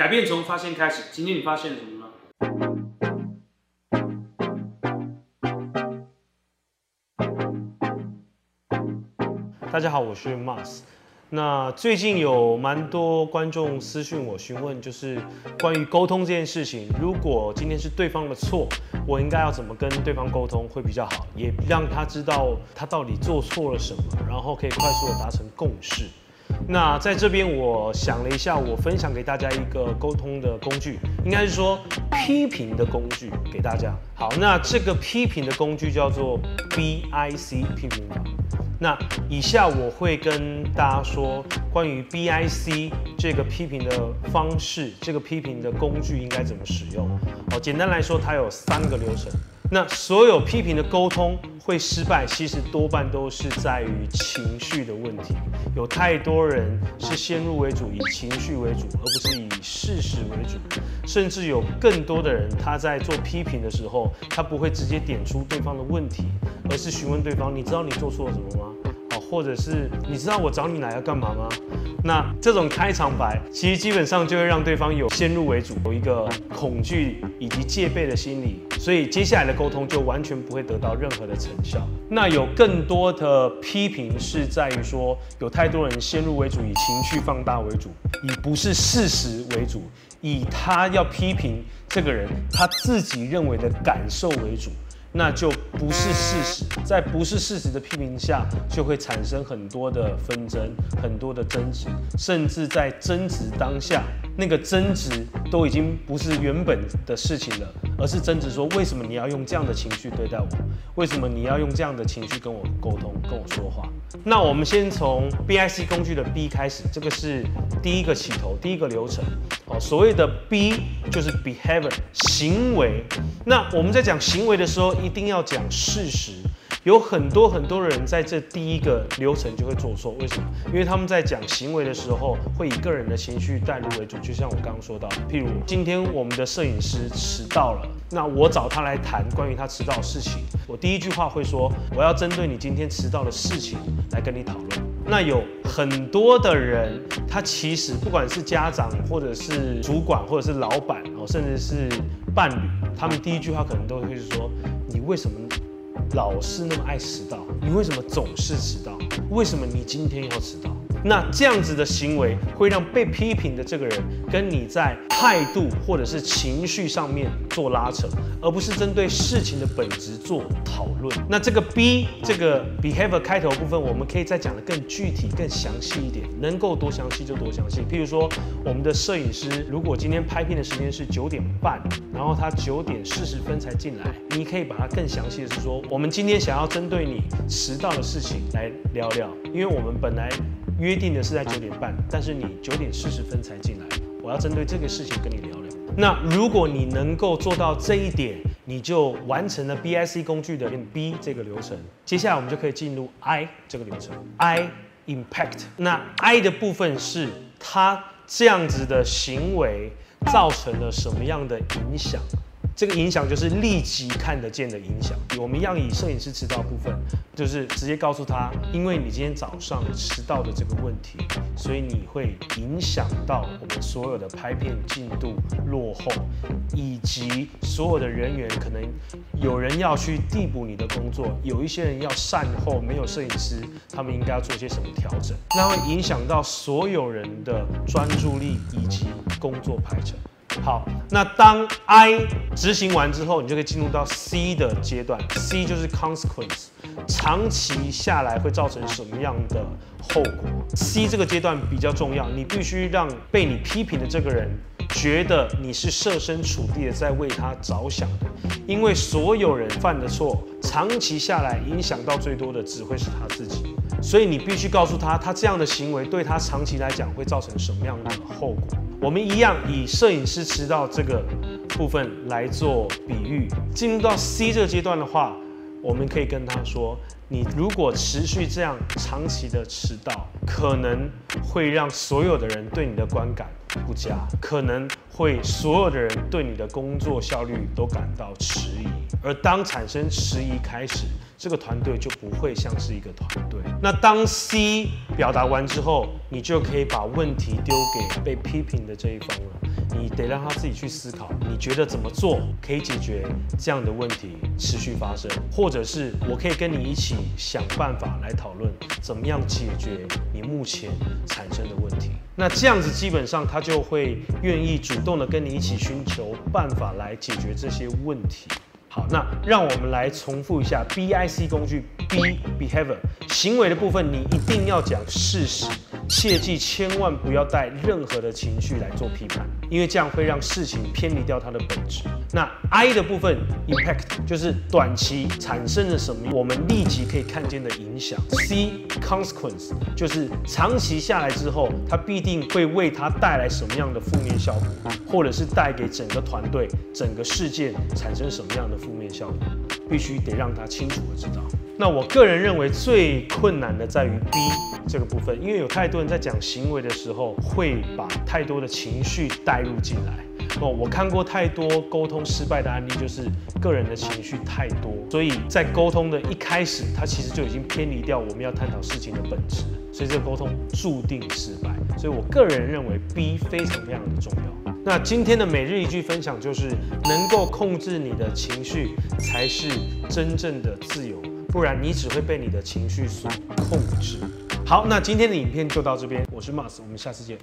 改变从发现开始。今天你发现了什么呢？大家好，我是 Mars。那最近有蛮多观众私讯我询问，就是关于沟通这件事情。如果今天是对方的错，我应该要怎么跟对方沟通会比较好，也让他知道他到底做错了什么，然后可以快速的达成共识。那在这边，我想了一下，我分享给大家一个沟通的工具，应该是说批评的工具给大家。好，那这个批评的工具叫做 BIC 批评法。那以下我会跟大家说关于 BIC 这个批评的方式，这个批评的工具应该怎么使用。哦，简单来说，它有三个流程。那所有批评的沟通会失败，其实多半都是在于情绪的问题。有太多人是先入为主，以情绪为主，而不是以事实为主。甚至有更多的人，他在做批评的时候，他不会直接点出对方的问题，而是询问对方：“你知道你做错了什么吗？”哦，或者是“你知道我找你来要干嘛吗？”那这种开场白，其实基本上就会让对方有先入为主，有一个恐惧以及戒备的心理，所以接下来的沟通就完全不会得到任何的成效。那有更多的批评是在于说，有太多人先入为主，以情绪放大为主，以不是事实为主，以他要批评这个人他自己认为的感受为主。那就不是事实，在不是事实的批评下，就会产生很多的纷争，很多的争执，甚至在争执当下，那个争执都已经不是原本的事情了，而是争执说为什么你要用这样的情绪对待我，为什么你要用这样的情绪跟我沟通，跟我说话。那我们先从 BIC 工具的 B 开始，这个是第一个起头，第一个流程。哦，所谓的 B 就是 behavior 行为。那我们在讲行为的时候，一定要讲事实。有很多很多人在这第一个流程就会做错，为什么？因为他们在讲行为的时候，会以个人的情绪带入为主。就像我刚刚说到，譬如今天我们的摄影师迟到了，那我找他来谈关于他迟到的事情，我第一句话会说，我要针对你今天迟到的事情来跟你讨论。那有很多的人，他其实不管是家长，或者是主管，或者是老板，哦，甚至是伴侣，他们第一句话可能都会是说，你为什么？老是那么爱迟到，你为什么总是迟到？为什么你今天要迟到？那这样子的行为会让被批评的这个人跟你在态度或者是情绪上面做拉扯，而不是针对事情的本质做讨论。那这个 B 这个 behavior 开头部分，我们可以再讲的更具体、更详细一点，能够多详细就多详细。譬如说，我们的摄影师如果今天拍片的时间是九点半，然后他九点四十分才进来，你可以把它更详细的是说，我们今天想要针对你迟到的事情来聊聊，因为我们本来。约定的是在九点半，但是你九点四十分才进来，我要针对这个事情跟你聊聊。那如果你能够做到这一点，你就完成了 BIC 工具的 B 这个流程。接下来我们就可以进入 I 这个流程，I impact。那 I 的部分是它这样子的行为造成了什么样的影响？这个影响就是立即看得见的影响。我们要以摄影师迟到部分，就是直接告诉他，因为你今天早上迟到的这个问题，所以你会影响到我们所有的拍片进度落后，以及所有的人员可能有人要去递补你的工作，有一些人要善后，没有摄影师，他们应该要做些什么调整？那会影响到所有人的专注力以及工作排程。好，那当 I 执行完之后，你就可以进入到 C 的阶段。C 就是 consequence，长期下来会造成什么样的后果？C 这个阶段比较重要，你必须让被你批评的这个人觉得你是设身处地的在为他着想的，因为所有人犯的错，长期下来影响到最多的只会是他自己，所以你必须告诉他，他这样的行为对他长期来讲会造成什么样的后果。我们一样以摄影师迟到这个部分来做比喻，进入到 C 这个阶段的话，我们可以跟他说：你如果持续这样长期的迟到，可能会让所有的人对你的观感不佳，可能会所有的人对你的工作效率都感到迟疑。而当产生迟疑开始，这个团队就不会像是一个团队。那当 C 表达完之后，你就可以把问题丢给被批评的这一方了。你得让他自己去思考，你觉得怎么做可以解决这样的问题持续发生，或者是我可以跟你一起想办法来讨论怎么样解决你目前产生的问题。那这样子基本上他就会愿意主动的跟你一起寻求办法来解决这些问题。好，那让我们来重复一下 B I C 工具 B behavior 行为的部分，你一定要讲事实。切记，千万不要带任何的情绪来做批判，因为这样会让事情偏离掉它的本质。那 I 的部分，impact 就是短期产生了什么，我们立即可以看见的影响。C consequence 就是长期下来之后，它必定会为它带来什么样的负面效果，或者是带给整个团队、整个事件产生什么样的负面效果，必须得让他清楚的知道。那我个人认为最困难的在于 B 这个部分，因为有太多人在讲行为的时候，会把太多的情绪带入进来。哦，我看过太多沟通失败的案例，就是个人的情绪太多，所以在沟通的一开始，他其实就已经偏离掉我们要探讨事情的本质，所以这个沟通注定失败。所以我个人认为 B 非常非常的重要。那今天的每日一句分享就是，能够控制你的情绪，才是真正的自由。不然你只会被你的情绪所控制。好，那今天的影片就到这边，我是 Mars，我们下次见。